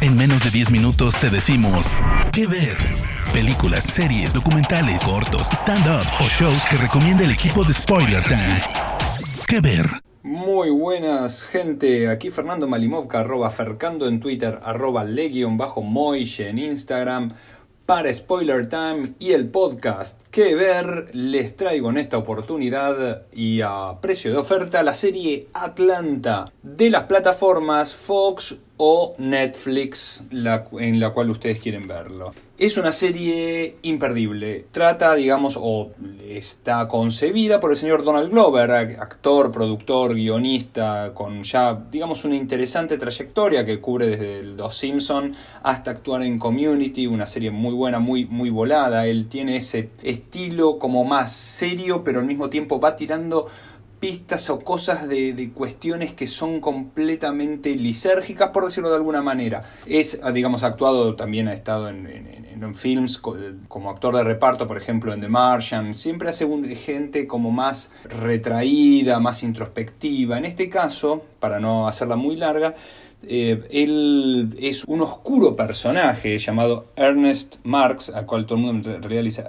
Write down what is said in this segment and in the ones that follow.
En menos de 10 minutos te decimos qué ver. Películas, series, documentales, cortos, stand-ups o shows que recomienda el equipo de Spoiler Time. ¿Qué ver? Muy buenas gente, aquí Fernando Malimovka, arroba Fercando en Twitter, arroba bajo Moishe en Instagram, para Spoiler Time y el podcast que ver les traigo en esta oportunidad y a precio de oferta la serie Atlanta de las plataformas Fox o Netflix en la cual ustedes quieren verlo. Es una serie imperdible. Trata, digamos, o está concebida por el señor Donald Glover, actor, productor, guionista, con ya, digamos, una interesante trayectoria que cubre desde Los Simpson hasta actuar en Community, una serie muy buena, muy, muy volada. Él tiene ese estilo como más serio, pero al mismo tiempo va tirando pistas o cosas de, cuestiones que son completamente lisérgicas, por decirlo de alguna manera. Es, digamos, actuado, también ha estado en, films como actor de reparto, por ejemplo, en The Martian. Siempre hace gente como más retraída, más introspectiva. En este caso, para no hacerla muy larga, eh, él es un oscuro personaje llamado Ernest Marx, al cual todo el mundo en realidad dice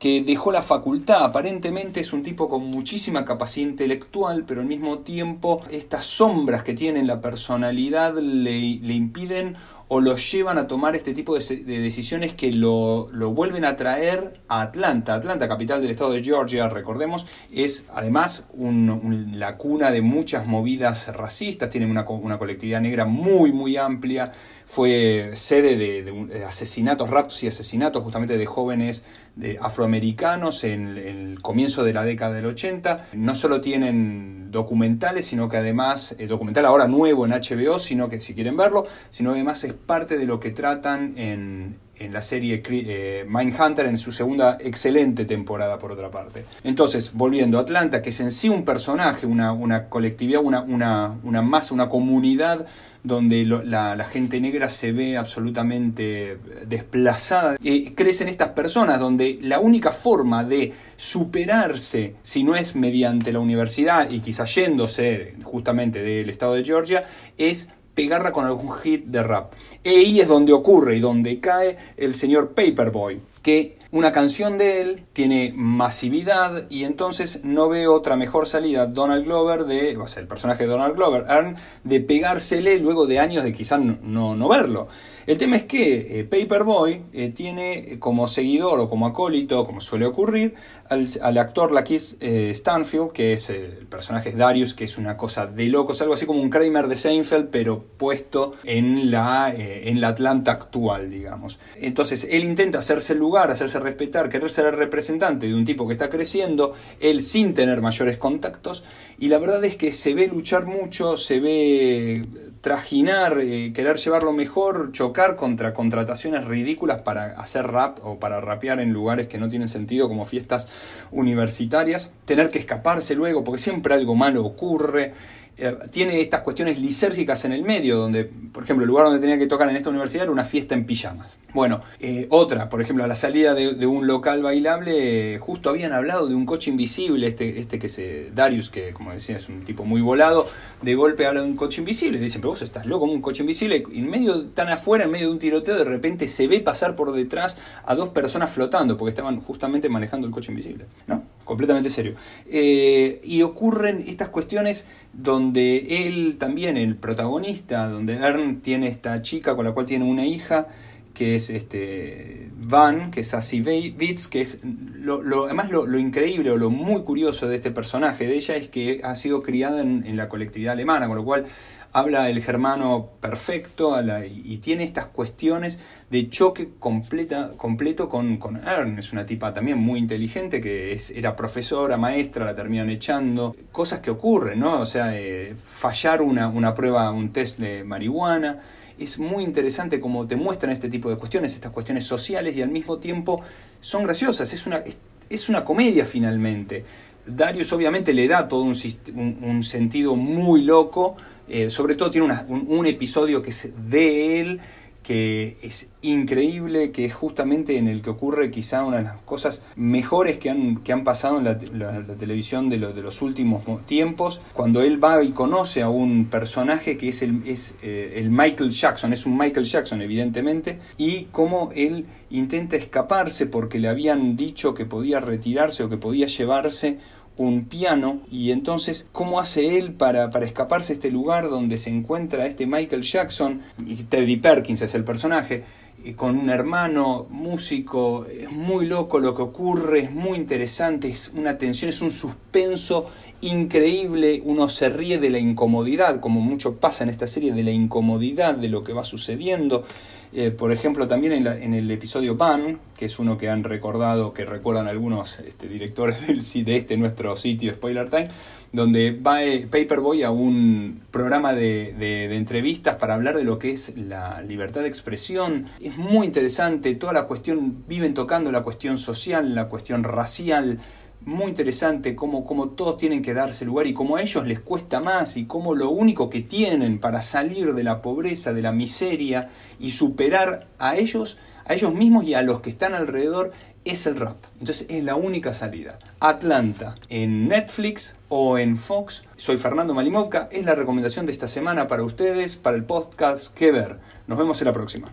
que dejó la facultad. Aparentemente es un tipo con muchísima capacidad intelectual, pero al mismo tiempo estas sombras que tiene en la personalidad le, le impiden o lo llevan a tomar este tipo de, decisiones que lo, vuelven a traer a Atlanta. Atlanta, capital del estado de Georgia, recordemos, es además la cuna de muchas movidas racistas, tiene una, una colectividad negra muy, muy amplia, fue sede de, asesinatos, raptos y asesinatos justamente de jóvenes de afroamericanos en, el comienzo de la década del 80. No solo tienen documentales, sino que además, eh, documental ahora nuevo en HBO, sino que si quieren verlo, sino además es parte de lo que tratan en, en la serie eh, Mindhunter en su segunda excelente temporada, por otra parte. Entonces, volviendo a Atlanta, que es en sí un personaje, una, una colectividad, una, una, una, masa, una comunidad donde la, gente negra se ve absolutamente desplazada. Eh, crecen estas personas donde la única forma de superarse, si no es mediante la universidad y quizá yéndose justamente del estado de Georgia, es pegarla con algún hit de rap. Y ahí es donde ocurre y donde cae el señor Paperboy, que una canción de él tiene masividad y entonces no veo otra mejor salida Donald Glover de, o sea, el personaje de Donald Glover, de pegársele luego de años de quizás no, no verlo. El tema es que eh, Paperboy eh, tiene como seguidor o como acólito, como suele ocurrir, al, actor eh, Stanfield, que es el personaje Darius, que es una cosa de locos, algo así como un Kramer de Seinfeld, pero puesto en la, en la Atlanta actual, digamos. Entonces él intenta hacerse el lugar, hacerse respetar, querer ser el representante de un tipo que está creciendo, él sin tener mayores contactos, y la verdad es que se ve luchar mucho, se ve trajinar, querer llevarlo mejor, chocar contra contrataciones ridículas para hacer rap o para rapear en lugares que no tienen sentido como fiestas universitarias, tener que escaparse luego porque siempre algo malo ocurre. Eh, tiene estas cuestiones lisérgicas en el medio, donde, por ejemplo, el lugar donde tenía que tocar en esta universidad era una fiesta en pijamas. Bueno, eh, otra, por ejemplo, a la salida de, un local bailable, justo habían hablado de un coche invisible, este, este que se, Darius, que como decía es un tipo muy volado, de golpe habla de un coche invisible, dicen, pero vos estás loco, un coche invisible, en medio, tan afuera, en medio de un tiroteo, de repente se ve pasar por detrás a dos personas flotando, porque estaban justamente manejando el coche invisible, ¿no? Completamente serio. Eh, y ocurren estas cuestiones donde él también, el protagonista, donde Ern tiene esta chica con la cual tiene una hija, que es este Van, que es Sassy Beats, que es lo, lo además lo, increíble o lo muy curioso de este personaje de ella es que ha sido criada en la colectividad alemana, con lo cual habla el germano perfecto y, tiene estas cuestiones de choque completa, completo con, con Ern. Es una tipa también muy inteligente que es, era profesora, maestra, la terminan echando. Cosas que ocurren, ¿no? O sea, eh, fallar una, una prueba, un test de marihuana es muy interesante cómo te muestran este tipo de cuestiones, estas cuestiones sociales y al mismo tiempo son graciosas, es una, es, una comedia finalmente. Darius obviamente le da todo un sentido muy loco, eh, sobre todo tiene un, episodio que es de él, que es increíble, que es justamente en el que ocurre quizá una de las cosas mejores que han, que han pasado en la, televisión de, de, los últimos tiempos, cuando él va y conoce a un personaje que es, el, es eh, el Michael Jackson, es un Michael Jackson evidentemente, y cómo él intenta escaparse porque le habían dicho que podía retirarse o que podía llevarse un piano y entonces cómo hace él para, para escaparse a este lugar donde se encuentra este Michael Jackson y Teddy Perkins es el personaje con un hermano músico, es muy loco lo que ocurre, es muy interesante, es una tensión, es un suspenso increíble, uno se ríe de la incomodidad, como mucho pasa en esta serie, de la incomodidad de lo que va sucediendo. Eh, por ejemplo, también en, el episodio Pan, que es uno que han recordado, que recuerdan algunos este, directores del, de este nuestro sitio Spoiler Time, donde va eh, Paperboy a un programa de, entrevistas para hablar de lo que es la libertad de expresión. Es muy interesante, toda la cuestión, viven tocando la cuestión social, la cuestión racial, muy interesante cómo, cómo, todos tienen que darse lugar y cómo a ellos les cuesta más y cómo lo único que tienen para salir de la pobreza, de la miseria y superar a ellos, a ellos mismos y a los que están alrededor es el rap. Entonces es la única salida. Atlanta en Netflix o en Fox. Soy Fernando Malimovka. Es la recomendación de esta semana para ustedes, para el podcast Que Ver. Nos vemos en la próxima.